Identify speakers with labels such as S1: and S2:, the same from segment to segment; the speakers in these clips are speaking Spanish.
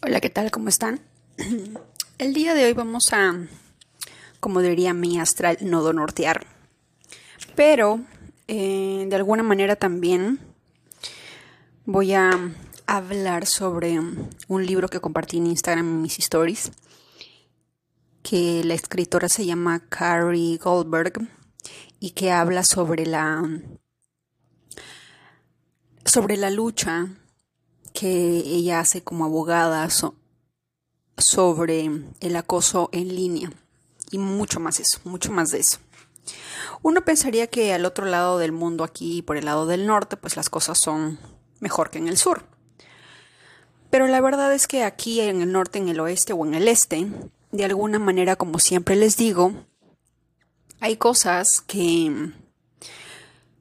S1: Hola, ¿qué tal? ¿Cómo están? El día de hoy vamos a, como diría mi astral, nodo nortear. Pero, eh, de alguna manera también voy a hablar sobre un libro que compartí en Instagram en mis stories, que la escritora se llama Carrie Goldberg y que habla sobre la sobre la lucha que ella hace como abogada sobre el acoso en línea y mucho más eso, mucho más de eso. Uno pensaría que al otro lado del mundo, aquí por el lado del norte, pues las cosas son mejor que en el sur. Pero la verdad es que aquí en el norte, en el oeste o en el este, de alguna manera, como siempre les digo, hay cosas que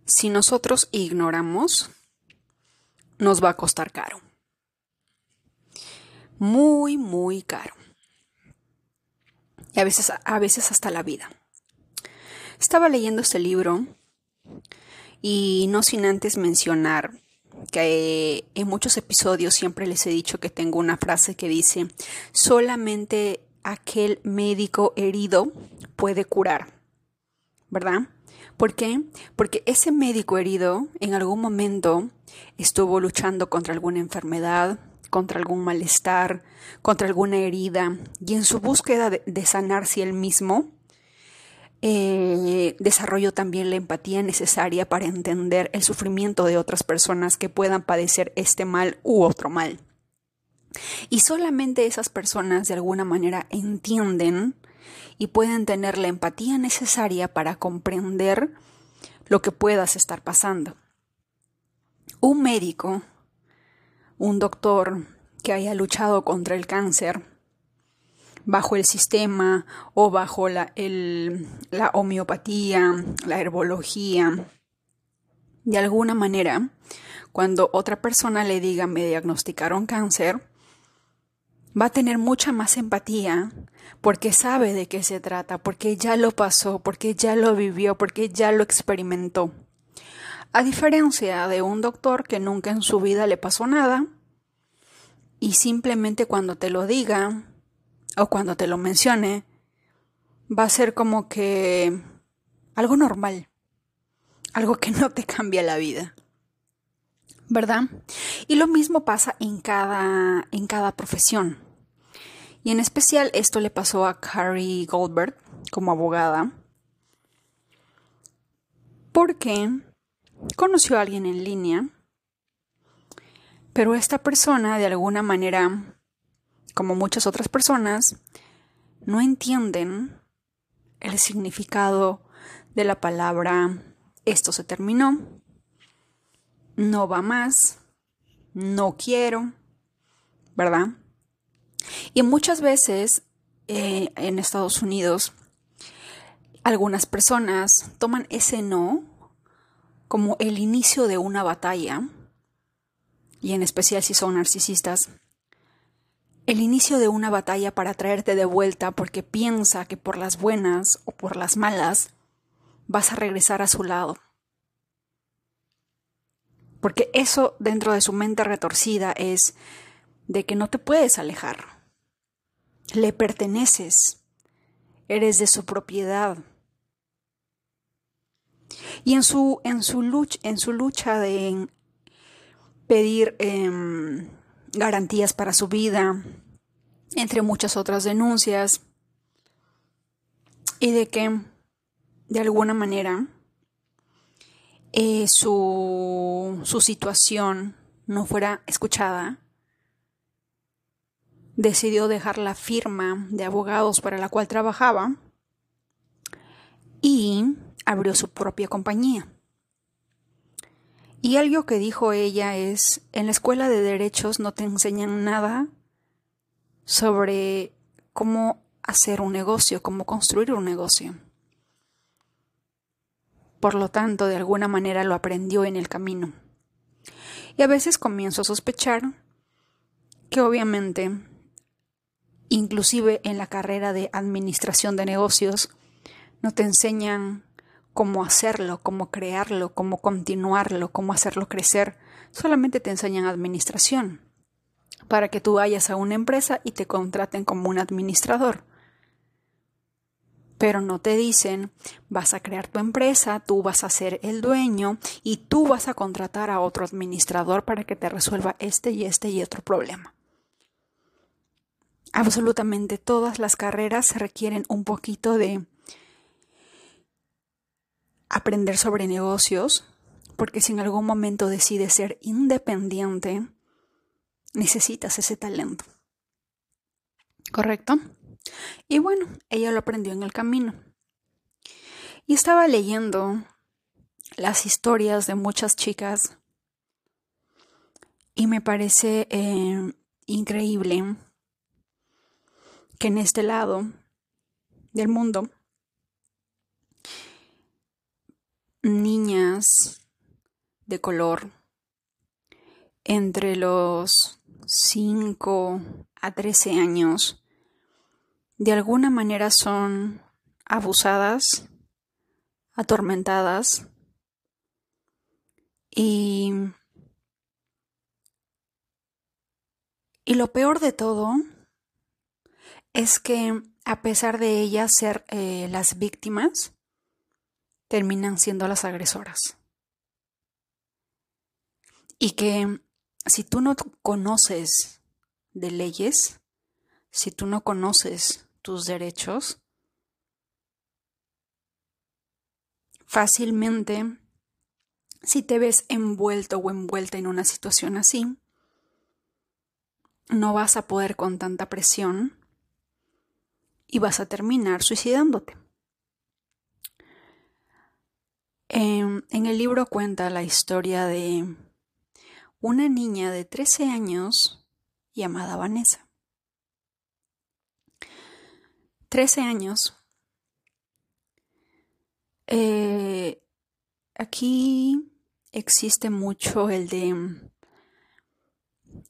S1: si nosotros ignoramos, nos va a costar caro muy, muy caro. Y a veces, a veces hasta la vida. Estaba leyendo este libro y no sin antes mencionar que en muchos episodios siempre les he dicho que tengo una frase que dice, solamente aquel médico herido puede curar, ¿verdad? ¿Por qué? Porque ese médico herido en algún momento estuvo luchando contra alguna enfermedad, contra algún malestar, contra alguna herida, y en su búsqueda de, sanarse él mismo, eh, desarrolló también la empatía necesaria para entender el sufrimiento de otras personas que puedan padecer este mal u otro mal. Y solamente esas personas de alguna manera entienden y pueden tener la empatía necesaria para comprender lo que puedas estar pasando. Un médico un doctor que haya luchado contra el cáncer bajo el sistema o bajo la, homeopatía, la herbología. De alguna manera, cuando otra persona le diga me diagnosticaron cáncer, va a tener mucha más empatía porque sabe de qué se trata, porque ya lo pasó, porque ya lo vivió, porque ya lo experimentó. A diferencia de un doctor que nunca en su vida le pasó nada y simplemente cuando te lo diga o cuando te lo mencione, va a ser como que algo normal, algo que no te cambia la vida. ¿Verdad? Y lo mismo pasa en cada, en cada profesión. Y en especial esto le pasó a Carrie Goldberg como abogada. Porque conoció a alguien en línea, pero esta persona de alguna manera, como muchas otras personas, no entienden el significado de la palabra esto se terminó, no va más, no quiero, ¿verdad? Y muchas veces eh, en Estados Unidos, algunas personas toman ese no como el inicio de una batalla, y en especial si son narcisistas, el inicio de una batalla para traerte de vuelta porque piensa que por las buenas o por las malas vas a regresar a su lado. Porque eso dentro de su mente retorcida es de que no te puedes alejar. Le perteneces. Eres de su propiedad. Y en su, en su, lucha, en su lucha de pedir em, garantías para su vida, entre muchas otras denuncias, y de que de alguna manera eh, su, su situación no fuera escuchada, decidió dejar la firma de abogados para la cual trabajaba y abrió su propia compañía. Y algo que dijo ella es, en la escuela de derechos no te enseñan nada sobre cómo hacer un negocio, cómo construir un negocio. Por lo tanto, de alguna manera lo aprendió en el camino. Y a veces comienzo a sospechar que obviamente, inclusive en la carrera de administración de negocios, no te enseñan cómo hacerlo, cómo crearlo, cómo continuarlo, cómo hacerlo crecer. Solamente te enseñan administración. para que tú vayas a una empresa y te contraten como un administrador. Pero no te dicen, vas a crear tu empresa, tú vas a ser el dueño y tú vas a contratar a otro administrador para que te resuelva este y este y otro problema. Absolutamente todas las carreras requieren un poquito de aprender sobre negocios, porque si en algún momento decides ser independiente, necesitas ese talento. ¿Correcto? Y bueno, ella lo aprendió en el camino. Y estaba leyendo las historias de muchas chicas y me parece eh, increíble que en este lado del mundo niñas de color entre los 5 a 13 años de alguna manera son abusadas, atormentadas y, y lo peor de todo es que a pesar de ellas ser eh, las víctimas, terminan siendo las agresoras. Y que si tú no conoces de leyes, si tú no conoces tus derechos, fácilmente, si te ves envuelto o envuelta en una situación así, no vas a poder con tanta presión y vas a terminar suicidándote. En, el libro cuenta la historia de una niña de 13 años llamada Vanessa. 13 años. Eh, aquí existe mucho el de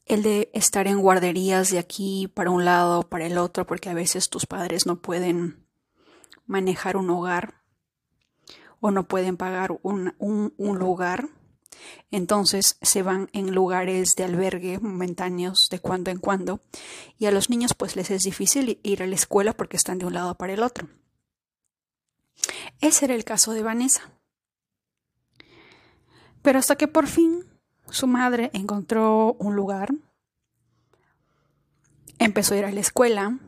S1: el de estar en guarderías de aquí para un lado, para el otro, porque a veces tus padres no pueden manejar un hogar o no pueden pagar un, un, lugar. Entonces se van en lugares de albergue momentáneos de cuando en cuando y a los niños pues les es difícil ir a la escuela porque están de un lado para el otro. Ese era el caso de Vanessa. Pero hasta que por fin su madre encontró un lugar, empezó a ir a la escuela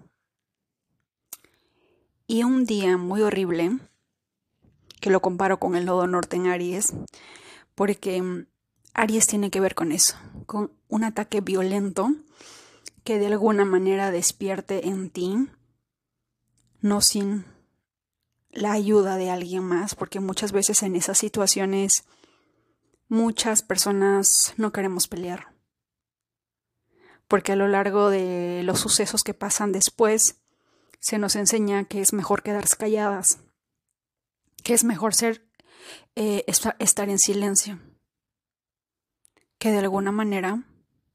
S1: y un día muy horrible, que lo comparo con el nodo norte en Aries, porque mm, Aries tiene que ver con eso, con un ataque violento que de alguna manera despierte en ti, no sin la ayuda de alguien más, porque muchas veces en esas situaciones muchas personas no queremos pelear. Porque a lo largo de los sucesos que pasan después, se nos enseña que es mejor quedarse calladas, que es mejor ser, eh, estar en silencio, que de alguna manera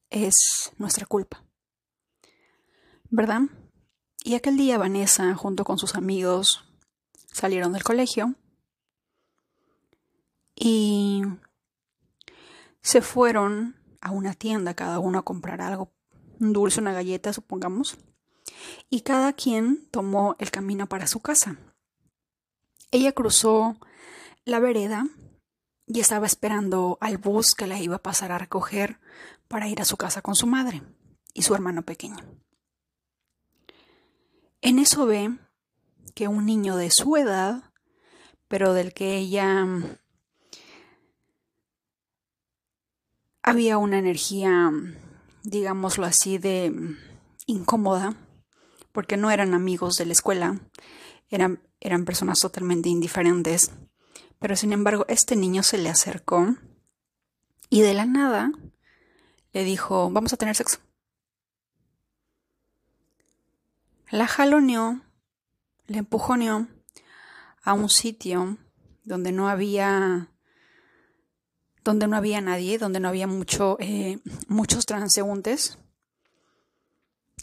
S1: es nuestra culpa. ¿Verdad? Y aquel día Vanessa, junto con sus amigos, salieron del colegio y se fueron a una tienda cada uno a comprar algo, un dulce, una galleta, supongamos, y cada quien tomó el camino para su casa. Ella cruzó la vereda y estaba esperando al bus que la iba a pasar a recoger para ir a su casa con su madre y su hermano pequeño. En eso ve que un niño de su edad, pero del que ella había una energía, digámoslo así, de incómoda, porque no eran amigos de la escuela, eran eran personas totalmente indiferentes. Pero sin embargo, este niño se le acercó y de la nada le dijo, vamos a tener sexo. La jaloneó, le empujoneó a un sitio donde no había donde no había nadie, donde no había mucho, eh, muchos transeúntes,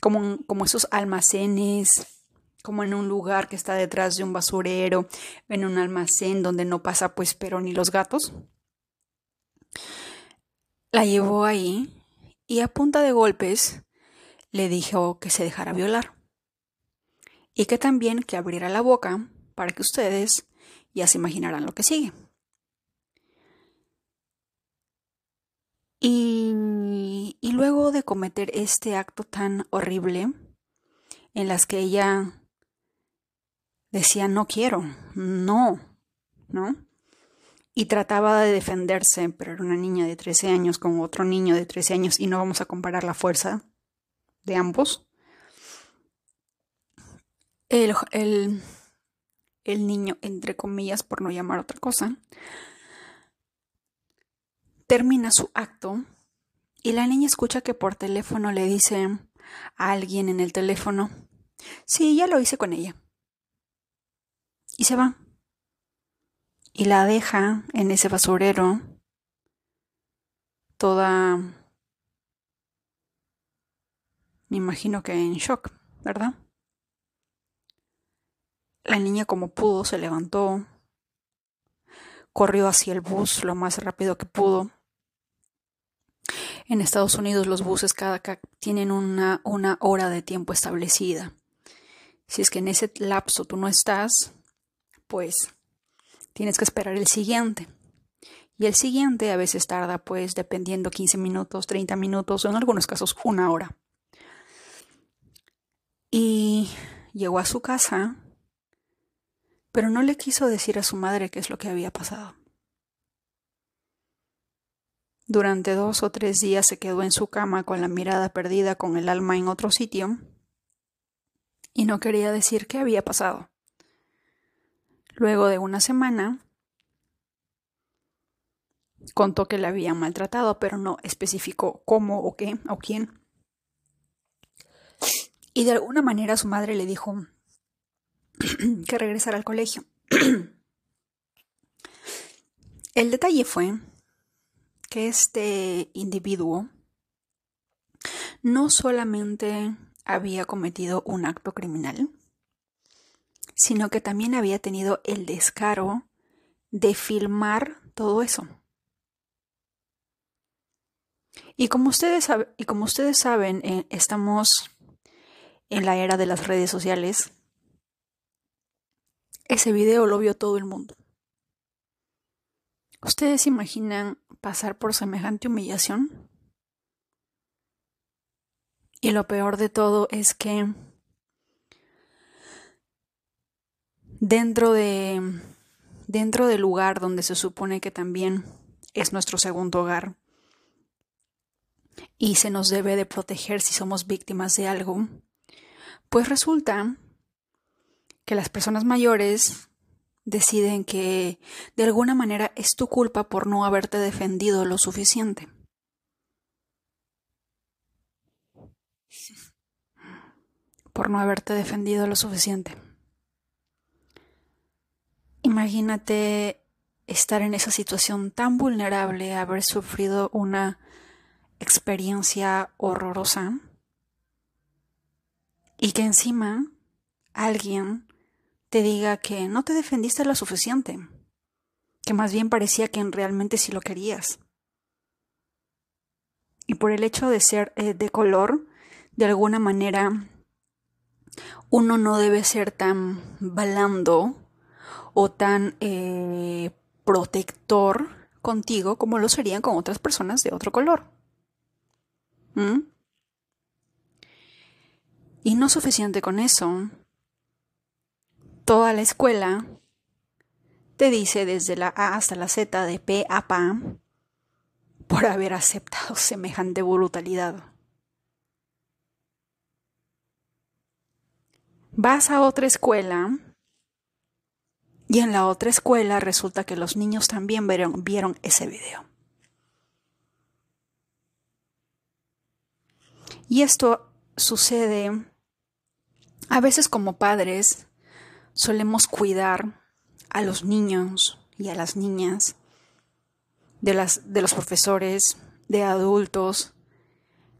S1: como, como esos almacenes como en un lugar que está detrás de un basurero, en un almacén donde no pasa pues pero ni los gatos. La llevó ahí y a punta de golpes le dijo que se dejara violar y que también que abriera la boca para que ustedes ya se imaginarán lo que sigue. Y, luego de cometer este acto tan horrible, en las que ella decía no quiero, no, ¿no? Y trataba de defenderse, pero era una niña de 13 años con otro niño de 13 años y no vamos a comparar la fuerza de ambos. El, el, el niño, entre comillas, por no llamar otra cosa, termina su acto y la niña escucha que por teléfono le dice a alguien en el teléfono, sí, ya lo hice con ella. Y se va. Y la deja en ese basurero toda, me imagino que en shock, ¿verdad? La niña como pudo se levantó, corrió hacia el bus lo más rápido que pudo. En Estados Unidos los buses cada, tienen una, una hora de tiempo establecida. Si es que en ese lapso tú no estás, pues tienes que esperar el siguiente. Y el siguiente a veces tarda, pues, dependiendo 15 minutos, 30 minutos, o en algunos casos una hora. Y llegó a su casa pero no le quiso decir a su madre qué es lo que había pasado. Durante dos o tres días se quedó en su cama con la mirada perdida, con el alma en otro sitio, y no quería decir qué había pasado. Luego de una semana, contó que la habían maltratado, pero no especificó cómo o qué o quién. Y de alguna manera su madre le dijo, que regresar al colegio. El detalle fue que este individuo no solamente había cometido un acto criminal, sino que también había tenido el descaro de filmar todo eso. Y como ustedes, y como ustedes saben, eh, estamos en la era de las redes sociales ese video lo vio todo el mundo. ¿Ustedes imaginan pasar por semejante humillación? Y lo peor de todo es que dentro de dentro del lugar donde se supone que también es nuestro segundo hogar y se nos debe de proteger si somos víctimas de algo, pues resulta que las personas mayores deciden que de alguna manera es tu culpa por no haberte defendido lo suficiente. Por no haberte defendido lo suficiente. Imagínate estar en esa situación tan vulnerable, haber sufrido una experiencia horrorosa y que encima alguien te diga que no te defendiste lo suficiente, que más bien parecía que realmente sí lo querías. Y por el hecho de ser eh, de color, de alguna manera, uno no debe ser tan blando o tan eh, protector contigo como lo serían con otras personas de otro color. ¿Mm? Y no suficiente con eso, toda la escuela te dice desde la A hasta la Z de P a PA por haber aceptado semejante brutalidad. Vas a otra escuela y en la otra escuela resulta que los niños también vieron, vieron ese video. Y esto sucede a veces como padres solemos cuidar a los niños y a las niñas, de, las, de los profesores, de adultos,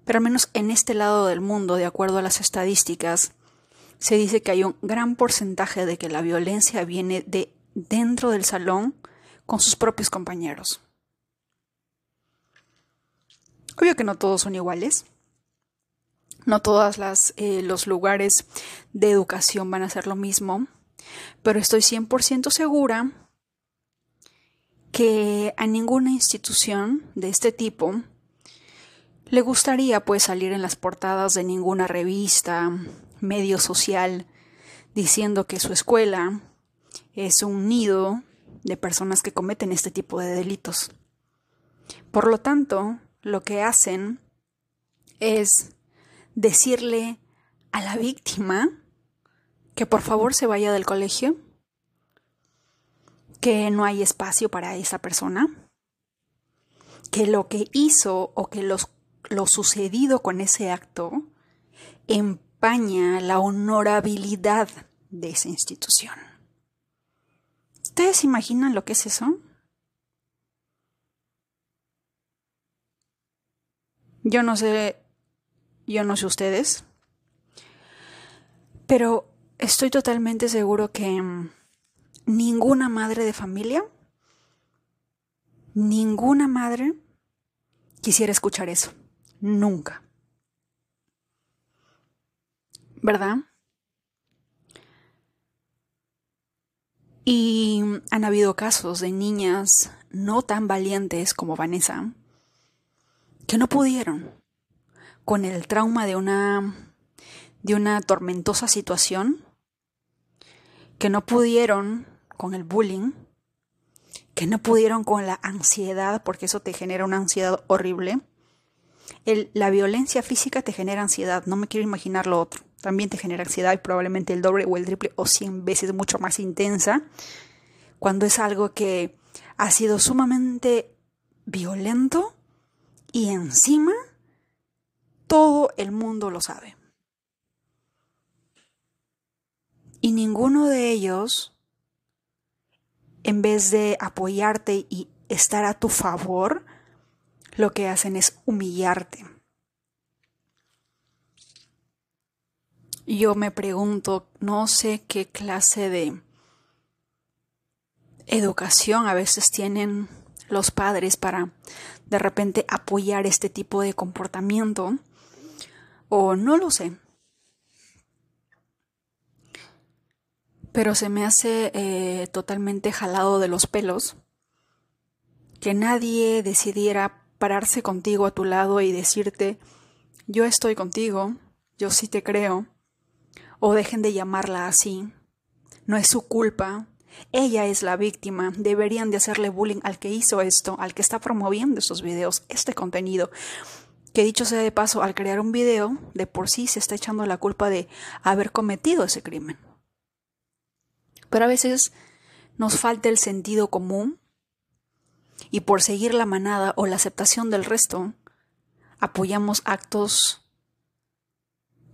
S1: pero al menos en este lado del mundo, de acuerdo a las estadísticas, se dice que hay un gran porcentaje de que la violencia viene de dentro del salón con sus propios compañeros. Obvio que no todos son iguales. No todos eh, los lugares de educación van a ser lo mismo, pero estoy 100% segura que a ninguna institución de este tipo le gustaría pues salir en las portadas de ninguna revista, medio social, diciendo que su escuela es un nido de personas que cometen este tipo de delitos. Por lo tanto, lo que hacen es decirle a la víctima que por favor se vaya del colegio, que no hay espacio para esa persona, que lo que hizo o que lo sucedido con ese acto empaña la honorabilidad de esa institución. ¿Ustedes imaginan lo que es eso? Yo no sé, yo no sé ustedes, pero estoy totalmente seguro que mm, ninguna madre de familia, ninguna madre quisiera escuchar eso. Nunca. ¿Verdad? Y han habido casos de niñas no tan valientes como Vanessa que no pudieron con el trauma de una de una tormentosa situación, que no pudieron con el bullying, que no pudieron con la ansiedad, porque eso te genera una ansiedad horrible. El, la violencia física te genera ansiedad, no me quiero imaginar lo otro. También te genera ansiedad y probablemente el doble o el triple o cien veces mucho más intensa cuando es algo que ha sido sumamente violento y encima todo el mundo lo sabe. Y ninguno de ellos, en vez de apoyarte y estar a tu favor, lo que hacen es humillarte. Yo me pregunto, no sé qué clase de educación a veces tienen los padres para de repente apoyar este tipo de comportamiento o no lo sé. Pero se me hace eh, totalmente jalado de los pelos que nadie decidiera pararse contigo a tu lado y decirte yo estoy contigo, yo sí te creo, o dejen de llamarla así, no es su culpa, ella es la víctima. Deberían de hacerle bullying al que hizo esto, al que está promoviendo estos videos, este contenido. Que dicho sea de paso, al crear un video, de por sí se está echando la culpa de haber cometido ese crimen. Pero a veces nos falta el sentido común y por seguir la manada o la aceptación del resto, apoyamos actos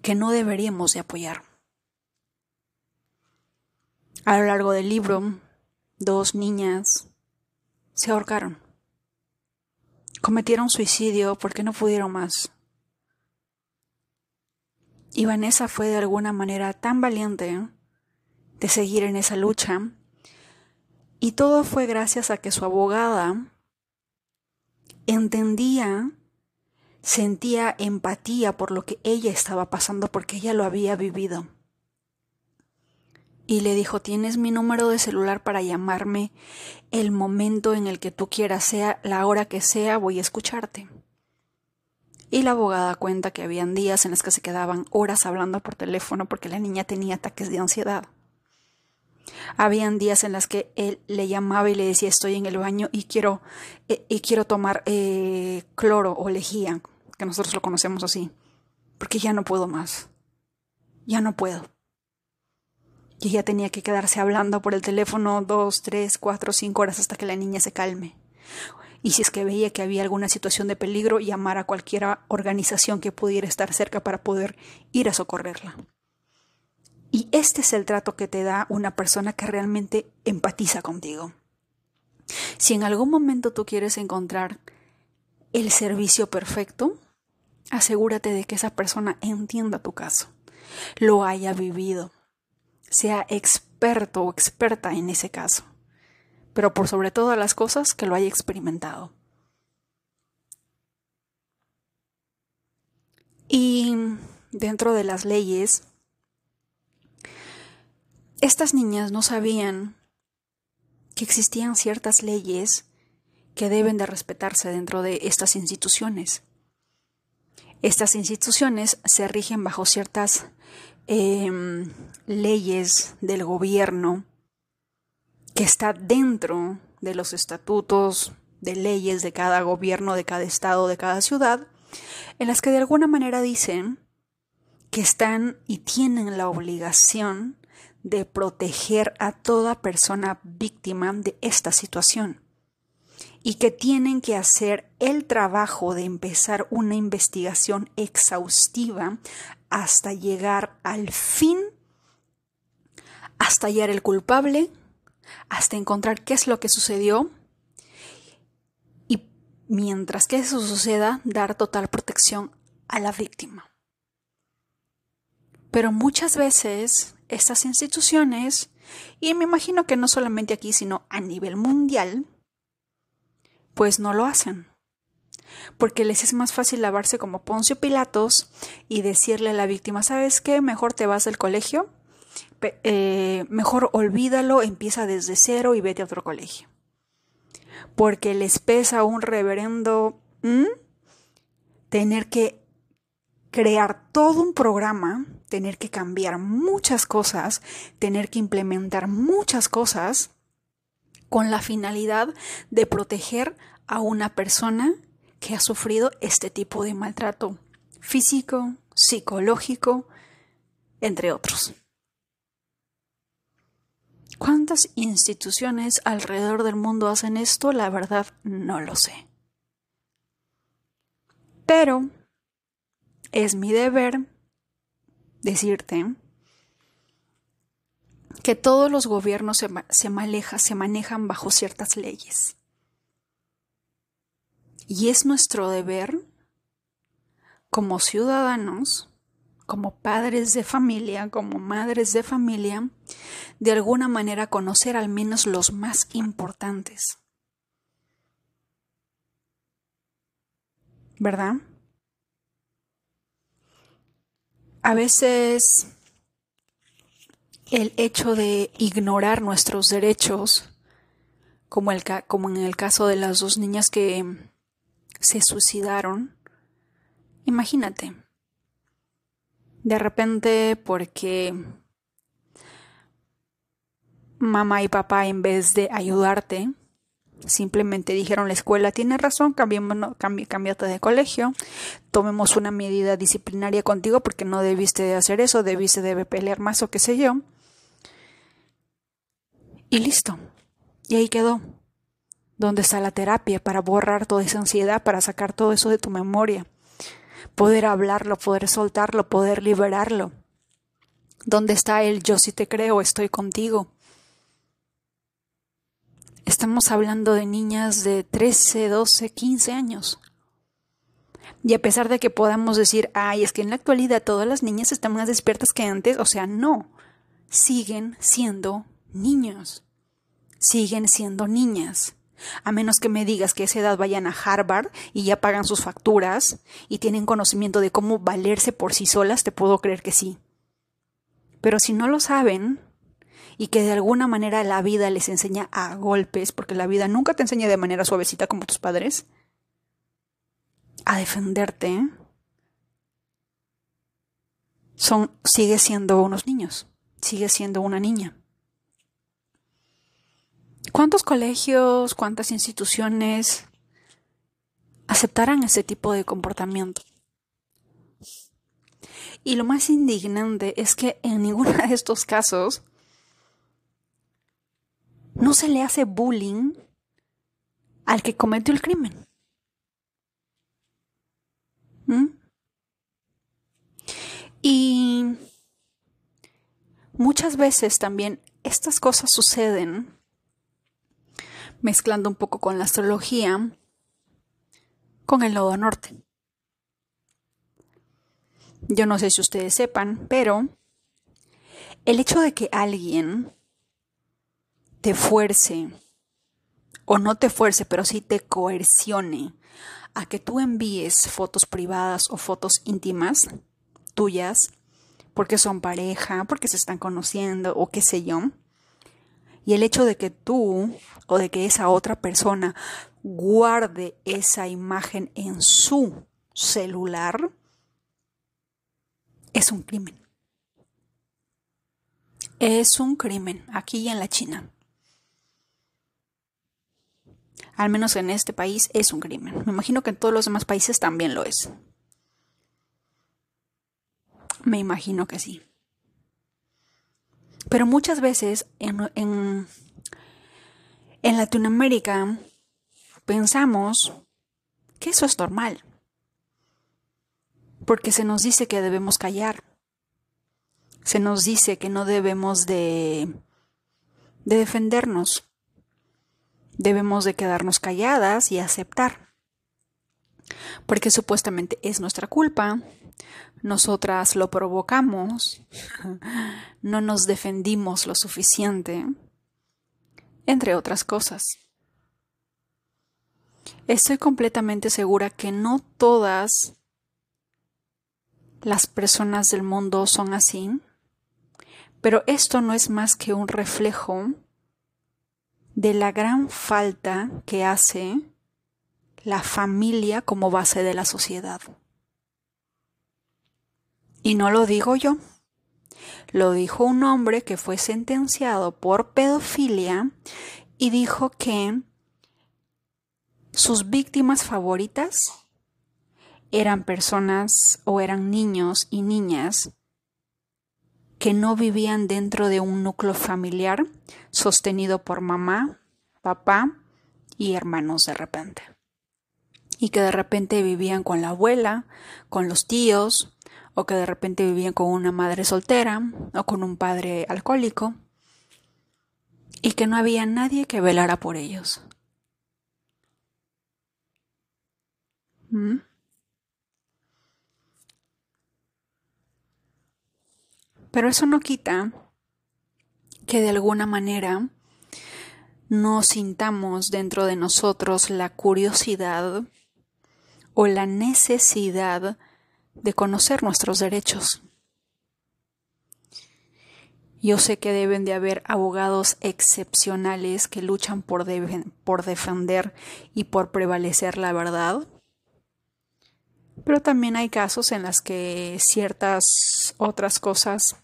S1: que no deberíamos de apoyar. A lo largo del libro, dos niñas se ahorcaron. Cometieron suicidio porque no pudieron más. Y Vanessa fue de alguna manera tan valiente de seguir en esa lucha. Y todo fue gracias a que su abogada entendía, sentía empatía por lo que ella estaba pasando porque ella lo había vivido y le dijo, tienes mi número de celular para llamarme el momento en el que tú quieras, sea la hora que sea, voy a escucharte. Y la abogada cuenta que habían días en los que se quedaban horas hablando por teléfono porque la niña tenía ataques de ansiedad. Habían días en los que él le llamaba y le decía estoy en el baño y quiero, eh, y quiero tomar eh, cloro o lejía, que nosotros lo conocemos así, porque ya no puedo más. Ya no puedo y ella tenía que quedarse hablando por el teléfono dos, tres, cuatro, cinco horas hasta que la niña se calme. Y si es que veía que había alguna situación de peligro, llamar a cualquier organización que pudiera estar cerca para poder ir a socorrerla. Y este es el trato que te da una persona que realmente empatiza contigo. Si en algún momento tú quieres encontrar el servicio perfecto, asegúrate de que esa persona entienda tu caso, lo haya vivido, sea experto o experta en ese caso, pero por sobre todas las cosas que lo haya experimentado. Y dentro de las leyes, estas niñas no sabían que existían ciertas leyes que deben de respetarse dentro de estas instituciones. Estas instituciones se rigen bajo ciertas em, leyes del gobierno que está dentro de los estatutos, de leyes de cada gobierno, de cada estado, de cada ciudad, en las que de alguna manera dicen que están y tienen la obligación de proteger a toda persona víctima de esta situación y que tienen que hacer el trabajo de empezar una investigación exhaustiva hasta llegar al fin, hasta hallar el culpable, hasta encontrar qué es lo que sucedió y mientras que eso suceda, dar total protección a la víctima. Pero muchas veces estas instituciones, y me imagino que no solamente aquí, sino a nivel mundial, pues no lo hacen. Porque les es más fácil lavarse como Poncio Pilatos y decirle a la víctima, ¿sabes qué? Mejor te vas del colegio, eh, mejor olvídalo, empieza desde cero y vete a otro colegio. Porque les pesa un reverendo tener que crear todo un programa, tener que cambiar muchas cosas, tener que implementar muchas cosas con la finalidad de proteger a una persona que ha sufrido este tipo de maltrato físico, psicológico, entre otros. ¿Cuántas instituciones alrededor del mundo hacen esto? La verdad no lo sé. Pero es mi deber decirte que todos los gobiernos se, se, se manejan bajo ciertas leyes. Y es nuestro deber, como ciudadanos, como padres de familia, como madres de familia, de alguna manera conocer al menos los más importantes. ¿Verdad? A veces el hecho de ignorar nuestros derechos, como, como en el caso de las dos niñas que se suicidaron, imagínate, de repente porque mamá y papá en vez de ayudarte, Simplemente dijeron la escuela tiene razón, cambiate de colegio, tomemos una medida disciplinaria contigo porque no debiste de hacer eso, debiste de pelear más o qué sé yo. Y listo. Y ahí quedó. ¿Dónde está la terapia para borrar toda esa ansiedad, para sacar todo eso de tu memoria? Poder hablarlo, poder soltarlo, poder liberarlo. ¿Dónde está el yo si te creo, estoy contigo? Estamos hablando de niñas de 13, 12, 15 años. Y a pesar de que podamos decir, ay, es que en la actualidad todas las niñas están más despiertas que antes, o sea, no, siguen siendo niños, siguen siendo niñas. A menos que me digas que a esa edad vayan a Harvard y ya pagan sus facturas y tienen conocimiento de cómo valerse por sí solas, te puedo creer que sí. Pero si no lo saben, y que de alguna manera la vida les enseña a golpes, porque la vida nunca te enseña de manera suavecita como tus padres, a defenderte, son, sigue siendo unos niños, sigue siendo una niña. ¿Cuántos colegios, cuántas instituciones aceptarán ese tipo de comportamiento? Y lo más indignante es que en ninguno de estos casos no se le hace bullying al que cometió el crimen. ¿Mm? Y muchas veces también estas cosas suceden mezclando un poco con la astrología, con el nodo norte. Yo no sé si ustedes sepan, pero el hecho de que alguien te fuerce, o no te fuerce, pero sí te coercione a que tú envíes fotos privadas o fotos íntimas tuyas, porque son pareja, porque se están conociendo o qué sé yo. Y el hecho de que tú o de que esa otra persona guarde esa imagen en su celular es un crimen. Es un crimen aquí en la China. Al menos en este país es un crimen. Me imagino que en todos los demás países también lo es. Me imagino que sí. Pero muchas veces en, en, en Latinoamérica pensamos que eso es normal. Porque se nos dice que debemos callar. Se nos dice que no debemos de, de defendernos debemos de quedarnos calladas y aceptar. Porque supuestamente es nuestra culpa, nosotras lo provocamos, no nos defendimos lo suficiente, entre otras cosas. Estoy completamente segura que no todas las personas del mundo son así, pero esto no es más que un reflejo de la gran falta que hace la familia como base de la sociedad. Y no lo digo yo, lo dijo un hombre que fue sentenciado por pedofilia y dijo que sus víctimas favoritas eran personas o eran niños y niñas que no vivían dentro de un núcleo familiar sostenido por mamá, papá y hermanos de repente. Y que de repente vivían con la abuela, con los tíos, o que de repente vivían con una madre soltera o con un padre alcohólico, y que no había nadie que velara por ellos. ¿Mm? Pero eso no quita que de alguna manera no sintamos dentro de nosotros la curiosidad o la necesidad de conocer nuestros derechos. Yo sé que deben de haber abogados excepcionales que luchan por, por defender y por prevalecer la verdad, pero también hay casos en los que ciertas otras cosas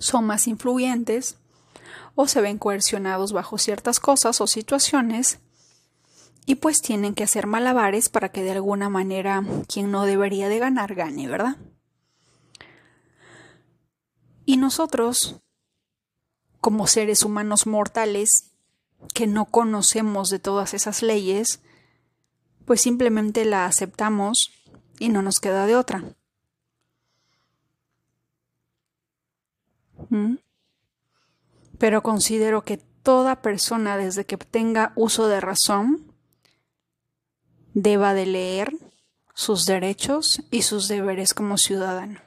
S1: son más influyentes o se ven coercionados bajo ciertas cosas o situaciones y pues tienen que hacer malabares para que de alguna manera quien no debería de ganar gane, ¿verdad? Y nosotros, como seres humanos mortales que no conocemos de todas esas leyes, pues simplemente la aceptamos y no nos queda de otra. ¿Mm? Pero considero que toda persona desde que tenga uso de razón deba de leer sus derechos y sus deberes como ciudadano.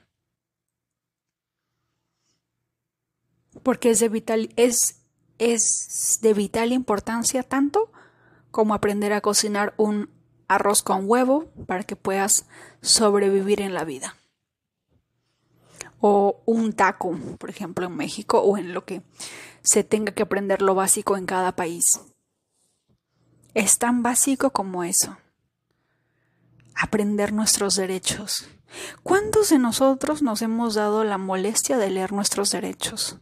S1: Porque es de vital, es, es de vital importancia tanto como aprender a cocinar un arroz con huevo para que puedas sobrevivir en la vida. O un taco, por ejemplo, en México o en lo que se tenga que aprender lo básico en cada país. Es tan básico como eso. Aprender nuestros derechos. ¿Cuántos de nosotros nos hemos dado la molestia de leer nuestros derechos?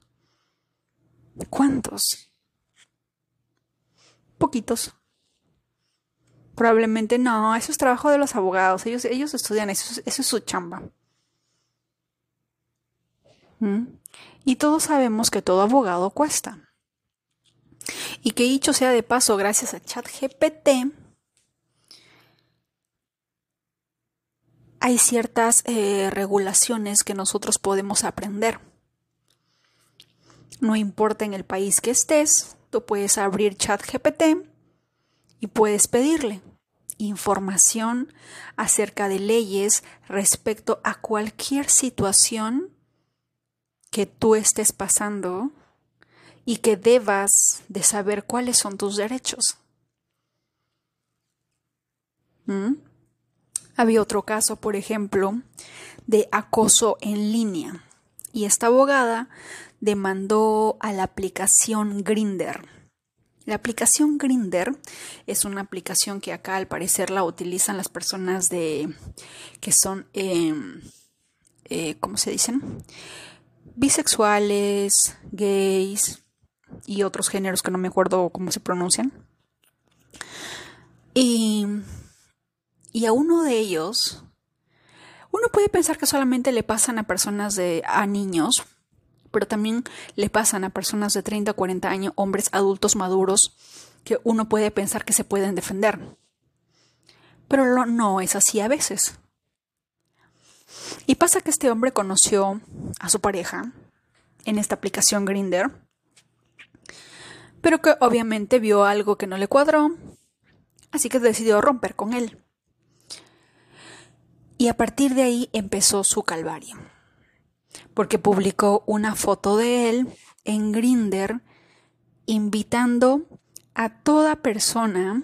S1: ¿Cuántos? Poquitos. Probablemente no, eso es trabajo de los abogados, ellos, ellos estudian eso, eso es su chamba. ¿Mm? Y todos sabemos que todo abogado cuesta. Y que dicho sea de paso, gracias a ChatGPT, hay ciertas eh, regulaciones que nosotros podemos aprender. No importa en el país que estés, tú puedes abrir ChatGPT y puedes pedirle información acerca de leyes respecto a cualquier situación que tú estés pasando y que debas de saber cuáles son tus derechos. ¿Mm? Había otro caso, por ejemplo, de acoso en línea. Y esta abogada demandó a la aplicación Grinder. La aplicación Grinder es una aplicación que acá al parecer la utilizan las personas de que son, em, eh, ¿cómo se dicen? Bisexuales, gays y otros géneros que no me acuerdo cómo se pronuncian. Y, y a uno de ellos, uno puede pensar que solamente le pasan a personas de, a niños, pero también le pasan a personas de 30 o 40 años, hombres adultos maduros, que uno puede pensar que se pueden defender. Pero no es así a veces. Y pasa que este hombre conoció a su pareja en esta aplicación Grinder, pero que obviamente vio algo que no le cuadró, así que decidió romper con él. Y a partir de ahí empezó su calvario porque publicó una foto de él en Grinder invitando a toda persona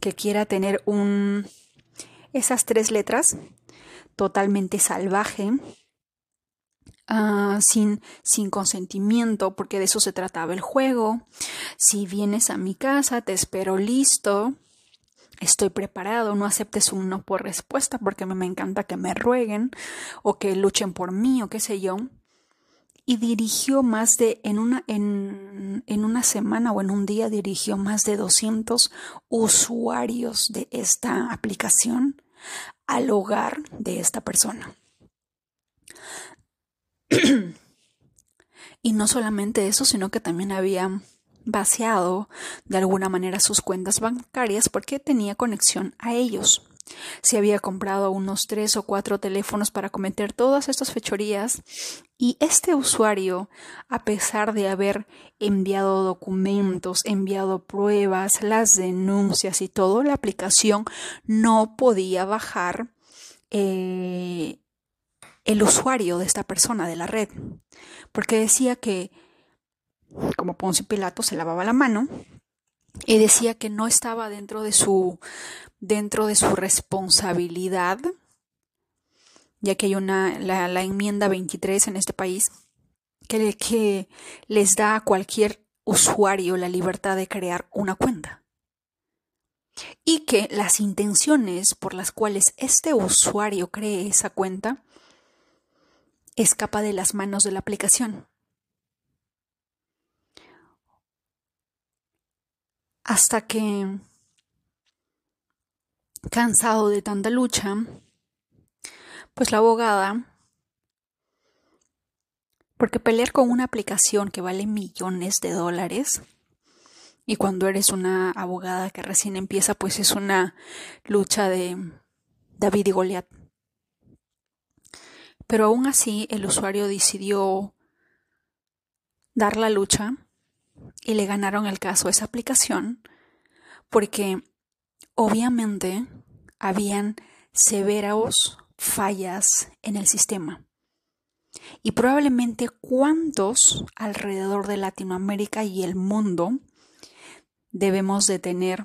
S1: que quiera tener un esas tres letras totalmente salvaje ah, sin, sin consentimiento porque de eso se trataba el juego. Si vienes a mi casa te espero listo estoy preparado, no aceptes un no por respuesta porque me, me encanta que me rueguen o que luchen por mí o qué sé yo. Y dirigió más de, en una, en, en una semana o en un día dirigió más de 200 usuarios de esta aplicación al hogar de esta persona. y no solamente eso, sino que también había vaciado de alguna manera sus cuentas bancarias porque tenía conexión a ellos. Se había comprado unos tres o cuatro teléfonos para cometer todas estas fechorías y este usuario, a pesar de haber enviado documentos, enviado pruebas, las denuncias y todo, la aplicación no podía bajar eh, el usuario de esta persona de la red, porque decía que como Poncio Pilato se lavaba la mano y decía que no estaba dentro de su dentro de su responsabilidad ya que hay una la, enmienda 23 en este país que, que les da a cualquier usuario la libertad de crear una cuenta y que las intenciones por las cuales este usuario cree esa cuenta escapa de las manos de la aplicación. Hasta que, cansado de tanta lucha, pues la abogada, porque pelear con una aplicación que vale millones de dólares, y cuando eres una abogada que recién empieza, pues es una lucha de David y Goliat. Pero aún así, el usuario decidió dar la lucha y le ganaron el caso a esa aplicación porque obviamente habían severas fallas en el sistema. Y probablemente cuántos alrededor de Latinoamérica y el mundo debemos de tener,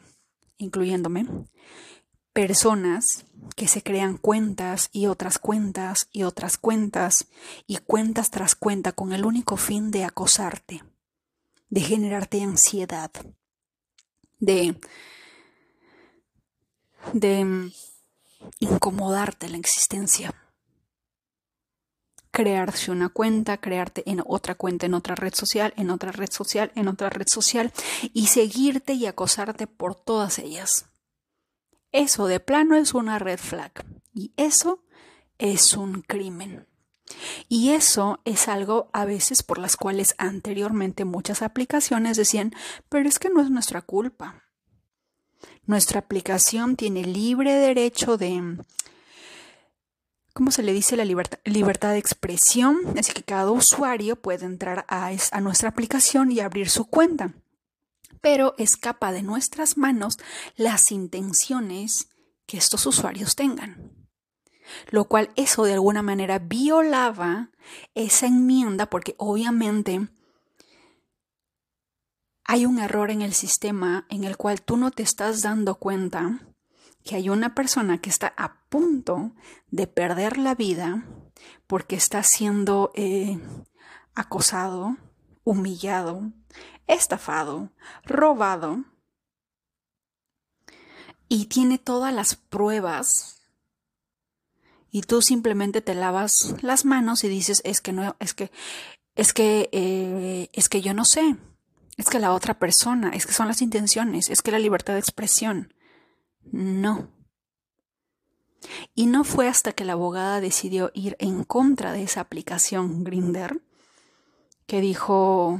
S1: incluyéndome, personas que se crean cuentas y otras cuentas y otras cuentas y cuentas tras cuenta con el único fin de acosarte de generarte ansiedad, de, de mm, incomodarte la existencia. Crearse una cuenta, crearte en otra cuenta, en otra red social, en otra red social, en otra red social y seguirte y acosarte por todas ellas. Eso de plano es una red flag y eso es un crimen. Y eso es algo a veces por las cuales anteriormente muchas aplicaciones decían, pero es que no es nuestra culpa. Nuestra aplicación tiene libre derecho de, ¿cómo se le dice? La libertad, de expresión, así que cada usuario puede entrar a nuestra aplicación y abrir su cuenta. Pero escapa de nuestras manos las intenciones que estos usuarios tengan lo cual eso de alguna manera violaba esa enmienda porque obviamente hay un error en el sistema en el cual tú no te estás dando cuenta que hay una persona que está a punto de perder la vida porque está siendo eh, acosado, humillado, estafado, robado. Y tiene todas las pruebas y tú simplemente te lavas las manos y dices es que no es que es que eh, es que yo no sé es que la otra persona es que son las intenciones es que la libertad de expresión no. Y no fue hasta que la abogada decidió ir en contra de esa aplicación Grinder que dijo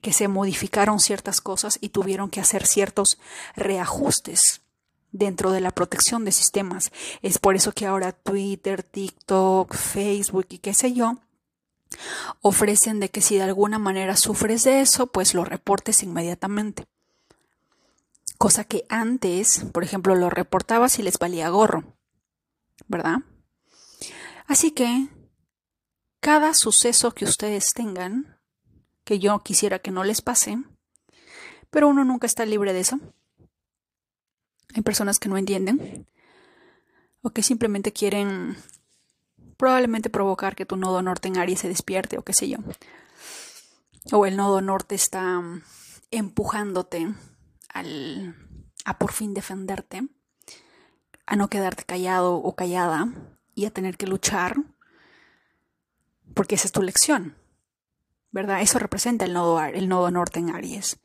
S1: que se modificaron ciertas cosas y tuvieron que hacer ciertos reajustes dentro de la protección de sistemas. Es por eso que ahora Twitter, TikTok, Facebook y qué sé yo, ofrecen de que si de alguna manera sufres de eso, pues lo reportes inmediatamente. Cosa que antes, por ejemplo, lo reportabas y les valía gorro. ¿Verdad? Así que cada suceso que ustedes tengan, que yo quisiera que no les pase, pero uno nunca está libre de eso. Hay personas que no entienden o que simplemente quieren probablemente provocar que tu nodo norte en Aries se despierte o qué sé yo. O el nodo norte está empujándote al, a por fin defenderte, a no quedarte callado o callada y a tener que luchar porque esa es tu lección, ¿verdad? Eso representa el nodo, el nodo norte en Aries.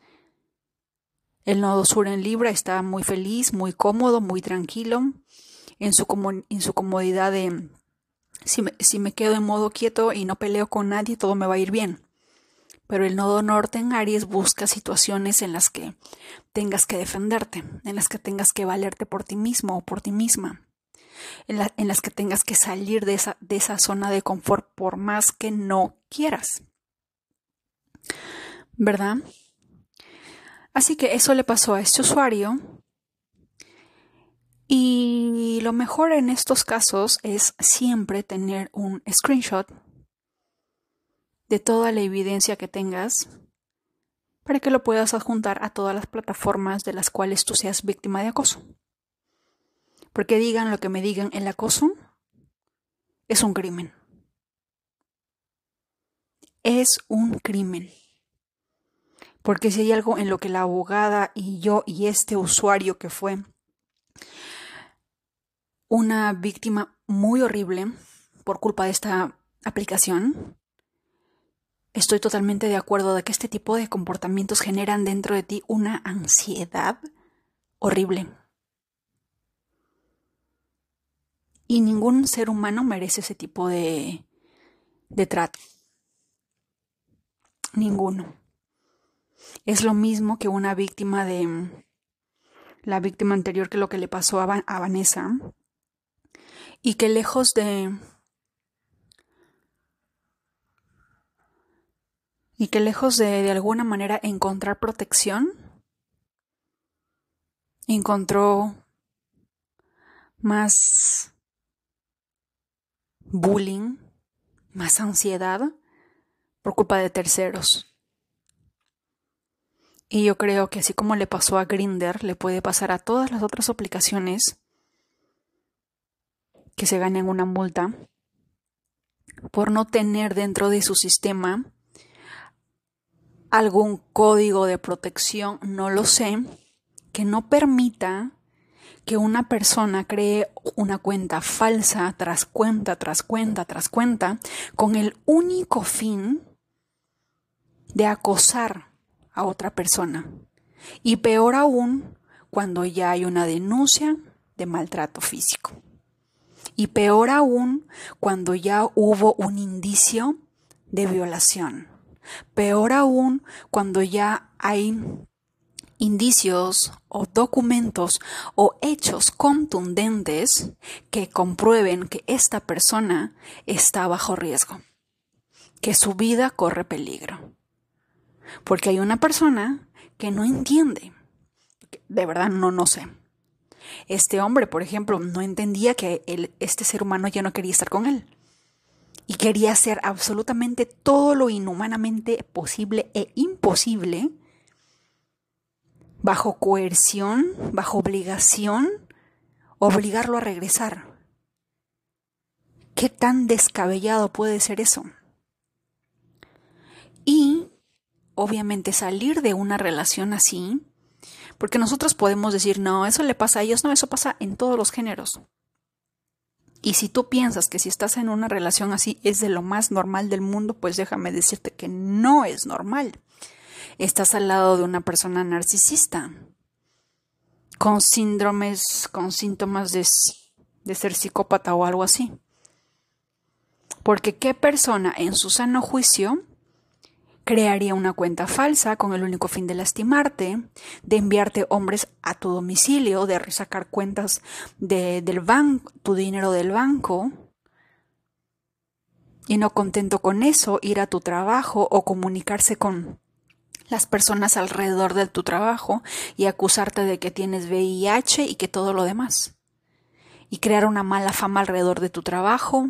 S1: El nodo sur en Libra está muy feliz, muy cómodo, muy tranquilo, en su, en comodidad de si me, quedo en modo quieto y no peleo con nadie, todo me va a ir bien. Pero el nodo norte en Aries busca situaciones en las que tengas que defenderte, en las que tengas que valerte por ti mismo o por ti misma en, las que tengas que salir de esa, de esa zona de confort por más que no quieras. ¿Verdad? Así que eso le pasó a este usuario. Y lo mejor en estos casos es siempre tener un screenshot de toda la evidencia que tengas para que lo puedas adjuntar a todas las plataformas de las cuales tú seas víctima de acoso. Porque digan lo que me digan, el acoso es un crimen. Es un crimen. Porque si hay algo en lo que la abogada y yo y este usuario que fue una víctima muy horrible por culpa de esta aplicación, estoy totalmente de acuerdo de que este tipo de comportamientos generan dentro de ti una ansiedad horrible. Y ningún ser humano merece ese tipo de, de trato. Ninguno. Es lo mismo que una víctima de la víctima anterior que lo que le pasó a, a Vanessa. Y que lejos de y que lejos de de alguna manera encontrar protección, encontró más bullying, más ansiedad por culpa de terceros. Y yo creo que así como le pasó a Grinder, le puede pasar a todas las otras aplicaciones que se ganen una multa por no tener dentro de su sistema algún código de protección, no lo sé, que no permita que una persona cree una cuenta falsa tras cuenta, tras cuenta, tras cuenta, con el único fin de acosar a otra persona. Y peor aún, cuando ya hay una denuncia de maltrato físico. Y peor aún, cuando ya hubo un indicio de violación. Peor aún, cuando ya hay indicios o documentos o hechos contundentes que comprueben que esta persona está bajo riesgo, que su vida corre peligro. Porque hay una persona que no entiende, de verdad no, no sé. Este hombre, por ejemplo, no entendía que este ser humano ya no quería estar con él. Y quería hacer absolutamente todo lo inhumanamente posible e imposible bajo coerción, bajo obligación, obligarlo a regresar. ¿Qué tan descabellado puede ser eso? Y, obviamente, salir de una relación así, porque nosotros podemos decir, no, eso le pasa a ellos, no, eso pasa en todos los géneros. Y si tú piensas que si estás en una relación así es de lo más normal del mundo, pues déjame decirte que no es normal. Estás al lado de una persona narcisista, con síndromes, con síntomas de, de ser psicópata o algo así. Porque qué persona en su sano juicio crearía una cuenta falsa con el único fin de lastimarte, de enviarte hombres a tu domicilio, de resacar cuentas del banco, tu dinero del banco, y no contento con eso, ir a tu trabajo o comunicarse con las personas alrededor de tu trabajo y acusarte de que tienes VIH y que todo lo demás. Y crear una mala fama alrededor de tu trabajo,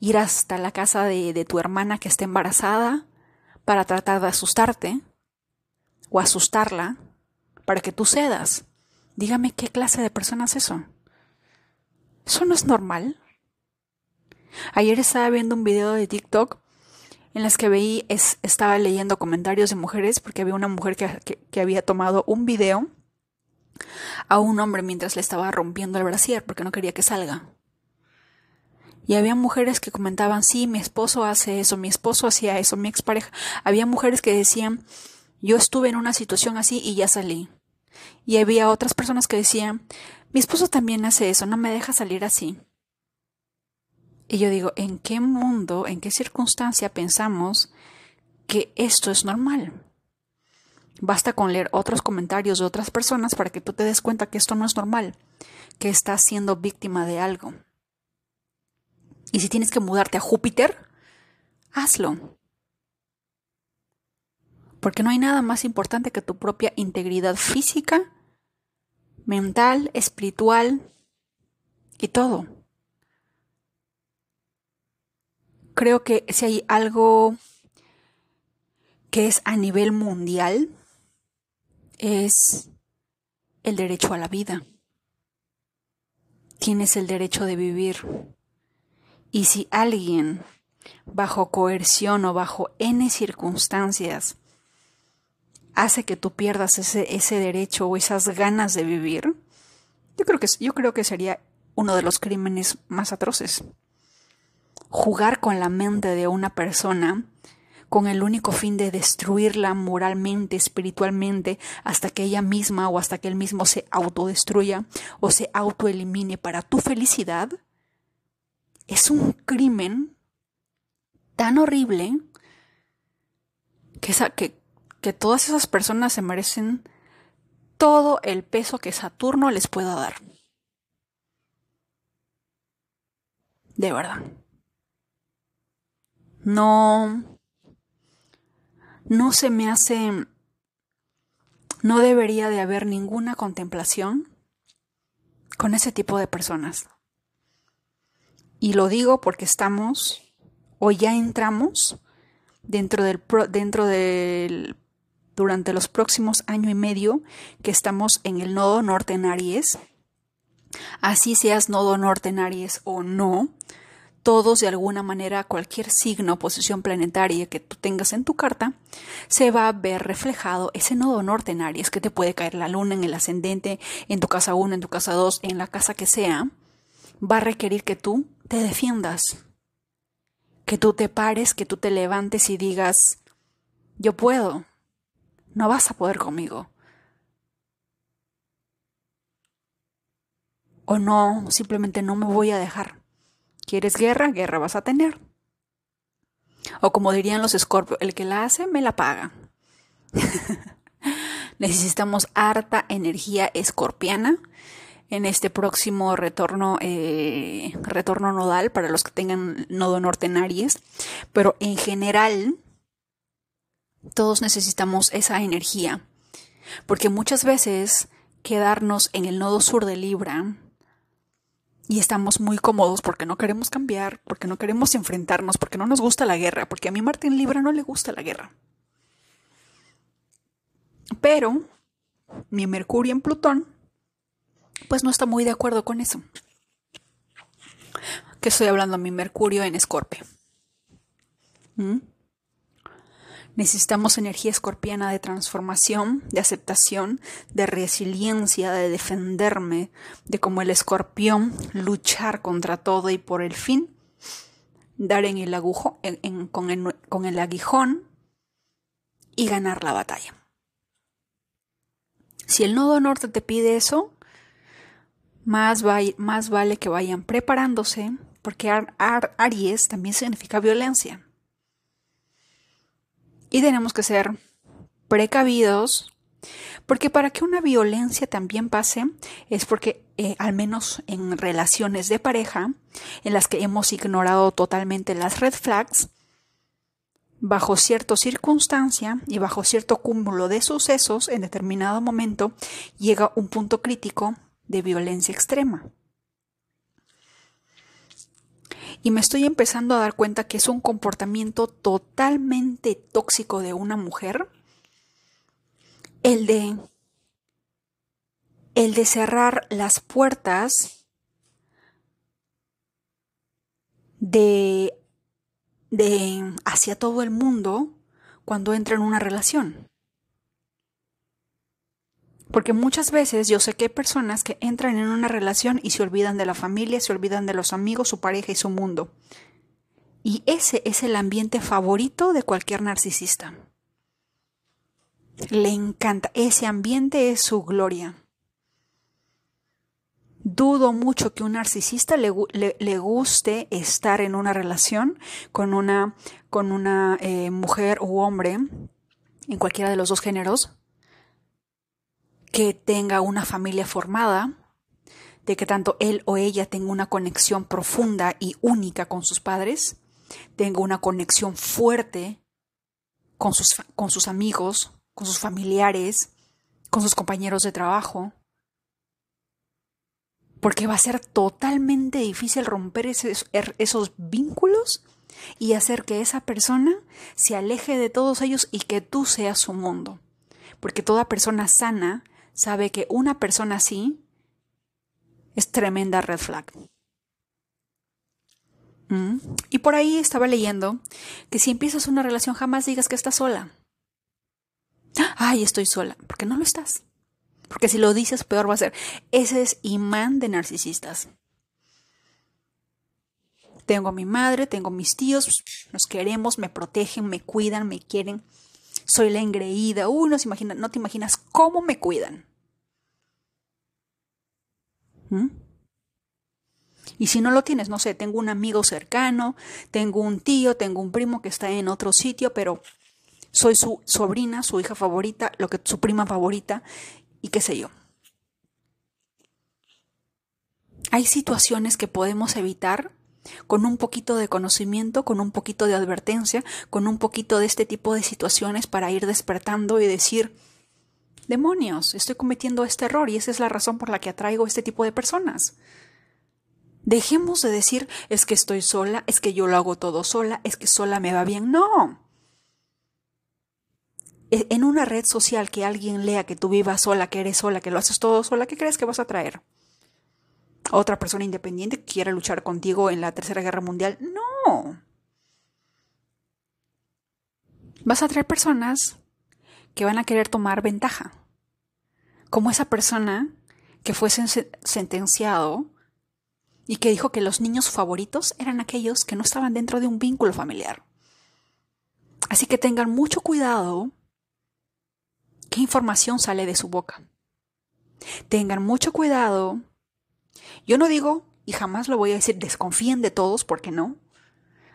S1: ir hasta la casa de, de tu hermana que está embarazada, para tratar de asustarte o asustarla para que tú cedas. Dígame qué clase de persona es eso. Eso no es normal. Ayer estaba viendo un video de TikTok en las que veí, estaba leyendo comentarios de mujeres porque había una mujer que, que había tomado un video a un hombre mientras le estaba rompiendo el brasier porque no quería que salga. Y había mujeres que comentaban, sí, mi esposo hace eso, mi esposo hacía eso, mi expareja. Había mujeres que decían, yo estuve en una situación así y ya salí. Y había otras personas que decían, mi esposo también hace eso, no me deja salir así. Y yo digo, ¿en qué mundo, en qué circunstancia pensamos que esto es normal? Basta con leer otros comentarios de otras personas para que tú te des cuenta que esto no es normal, que estás siendo víctima de algo. Y si tienes que mudarte a Júpiter, hazlo. Porque no hay nada más importante que tu propia integridad física, mental, espiritual y todo. Creo que si hay algo que es a nivel mundial, es el derecho a la vida. Tienes el derecho de vivir y si alguien, bajo coerción o bajo N circunstancias, hace que tú pierdas ese, ese derecho o esas ganas de vivir, yo creo, que, yo creo que sería uno de los crímenes más atroces. Jugar con la mente de una persona con el único fin de destruirla moralmente, espiritualmente, hasta que ella misma o hasta que él mismo se autodestruya o se autoelimine para tu felicidad, es un crimen tan horrible que, que, que todas esas personas se merecen todo el peso que Saturno les pueda dar. De verdad. No. No se me hace. No debería de haber ninguna contemplación con ese tipo de personas. Y lo digo porque estamos o ya entramos dentro del, dentro del durante los próximos año y medio que estamos en el nodo norte en Aries. Así seas nodo norte en Aries o no, todos de alguna manera, cualquier signo, posición planetaria que tú tengas en tu carta, se va a ver reflejado ese nodo norte en Aries que te puede caer la luna en el ascendente, en tu casa 1, en tu casa 2, en la casa que sea, va a requerir que tú te defiendas, que tú te pares, que tú te levantes y digas, yo puedo, no vas a poder conmigo. O no, simplemente no me voy a dejar. ¿Quieres guerra? Guerra vas a tener. O como dirían los escorpios, el que la hace me la paga. Necesitamos harta energía escorpiana en este próximo retorno, eh, retorno nodal para los que tengan nodo norte en Aries, pero en general todos necesitamos esa energía, porque muchas veces quedarnos en el nodo sur de Libra y estamos muy cómodos porque no queremos cambiar, porque no queremos enfrentarnos, porque no nos gusta la guerra, porque a mí Martín Libra no le gusta la guerra. Pero mi Mercurio en Plutón pues no está muy de acuerdo con eso. Que estoy hablando a mi Mercurio en Escorpio. ¿Mm? Necesitamos energía escorpiana de transformación, de aceptación, de resiliencia, de defenderme, de como el escorpión luchar contra todo y por el fin dar en el agujo, con, el, con el aguijón y ganar la batalla. Si el nodo norte te pide eso, más, vale que vayan preparándose, porque Aries también significa violencia. Y tenemos que ser precavidos, porque para que una violencia también pase es porque, eh, al menos en relaciones de pareja, en las que hemos ignorado totalmente las red flags, bajo cierta circunstancia y bajo cierto cúmulo de sucesos, en determinado momento llega un punto crítico de violencia extrema. Y me estoy empezando a dar cuenta que es un comportamiento totalmente tóxico de una mujer el de el de cerrar las puertas de de hacia todo el mundo cuando entra en una relación. Porque muchas veces yo sé que hay personas que entran en una relación y se olvidan de la familia, se olvidan de los amigos, su pareja y su mundo. Y ese es el ambiente favorito de cualquier narcisista. Le encanta, ese ambiente es su gloria. Dudo mucho que un narcisista le, guste estar en una relación con una, con una eh, mujer u hombre, en cualquiera de los dos géneros, que tenga una familia formada, de que tanto él o ella tenga una conexión profunda y única con sus padres, tenga una conexión fuerte con sus, con sus amigos, con sus familiares, con sus compañeros de trabajo, porque va a ser totalmente difícil romper er, esos, vínculos y hacer que esa persona se aleje de todos ellos y que tú seas su mundo. Porque toda persona sana sabe que una persona así es tremenda red flag. Mm. Y por ahí estaba leyendo que si empiezas una relación jamás digas que estás sola. Ay, estoy sola, porque no lo estás. Porque si lo dices, peor va a ser. Ese es imán de narcisistas. Tengo a mi madre, tengo a mis tíos, nos queremos, me protegen, me cuidan, me quieren soy la engreída, uy, no, imagina, no te imaginas cómo me cuidan. ¿Mm? Y si no lo tienes, no sé, tengo un amigo cercano, tengo un tío, tengo un primo que está en otro sitio, pero soy su sobrina, su hija favorita, lo que su prima favorita y qué sé yo. Hay situaciones que podemos evitar con un poquito de conocimiento, con un poquito de advertencia, con un poquito de este tipo de situaciones para ir despertando y decir, demonios, estoy cometiendo este error y esa es la razón por la que atraigo este tipo de personas. Dejemos de decir, es que estoy sola, es que yo lo hago todo sola, es que sola me va bien. No. E, en una red social que alguien lea que tú vivas sola, que eres sola, que lo haces todo sola, ¿qué crees que vas a traer? Otra persona independiente que quiera luchar contigo en la Tercera Guerra Mundial. No. Vas a traer personas que van a querer tomar ventaja. Como esa persona que fue sentenciado y que dijo que los niños favoritos eran aquellos que no estaban dentro de un vínculo familiar. Así que tengan mucho cuidado qué información sale de su boca. Tengan mucho cuidado yo no digo, y jamás lo voy a decir, desconfíen de todos, porque no.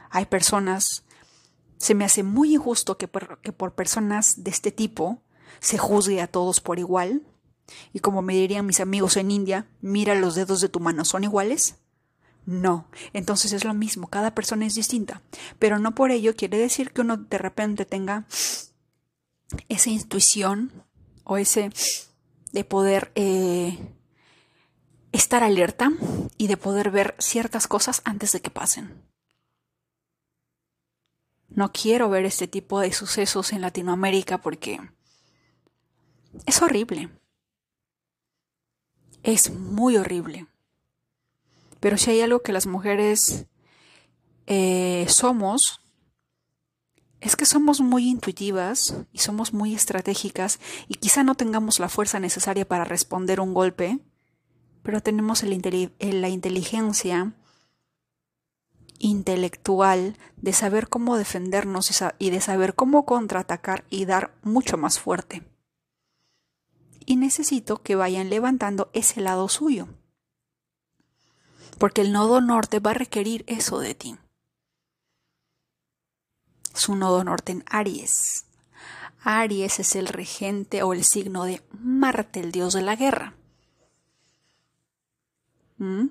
S1: Hay personas, se me hace muy injusto que por, que por personas de este tipo se juzgue a todos por igual. Y como me dirían mis amigos en India, mira los dedos de tu mano, ¿son iguales? No, entonces es lo mismo, cada persona es distinta, pero no por ello quiere decir que uno de repente tenga esa intuición o ese de poder eh, estar alerta y de poder ver ciertas cosas antes de que pasen. No quiero ver este tipo de sucesos en Latinoamérica porque es horrible. es muy horrible. Pero si hay algo que las mujeres eh, somos, es que somos muy intuitivas y somos muy estratégicas y quizá no tengamos la fuerza necesaria para responder un golpe, pero tenemos la inteligencia intelectual de saber cómo defendernos y de saber cómo contraatacar y dar mucho más fuerte. Y necesito que vayan levantando ese lado suyo. Porque el nodo norte va a requerir eso de ti. Su nodo norte en Aries. Aries es el regente o el signo de Marte, el dios de la guerra. ¿Mm?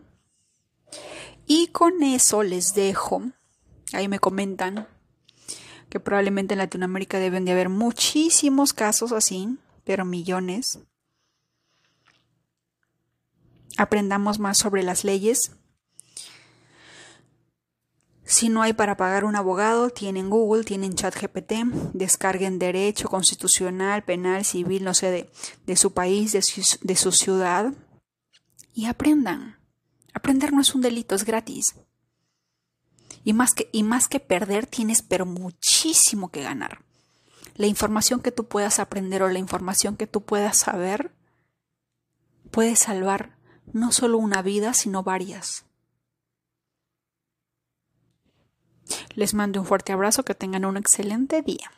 S1: Y con eso les dejo, ahí me comentan que probablemente en Latinoamérica deben de haber muchísimos casos así, pero millones. Aprendamos más sobre las leyes. Si no hay para pagar un abogado, tienen Google, tienen ChatGPT, descarguen derecho constitucional, penal, civil, no sé, de, de su país, de de su ciudad, y aprendan. Aprender no es un delito, es gratis. Y más que, y más que perder, tienes pero muchísimo que ganar. La información que tú puedas aprender o la información que tú puedas saber puede salvar no solo una vida, sino varias. Les mando un fuerte abrazo, que tengan un excelente día.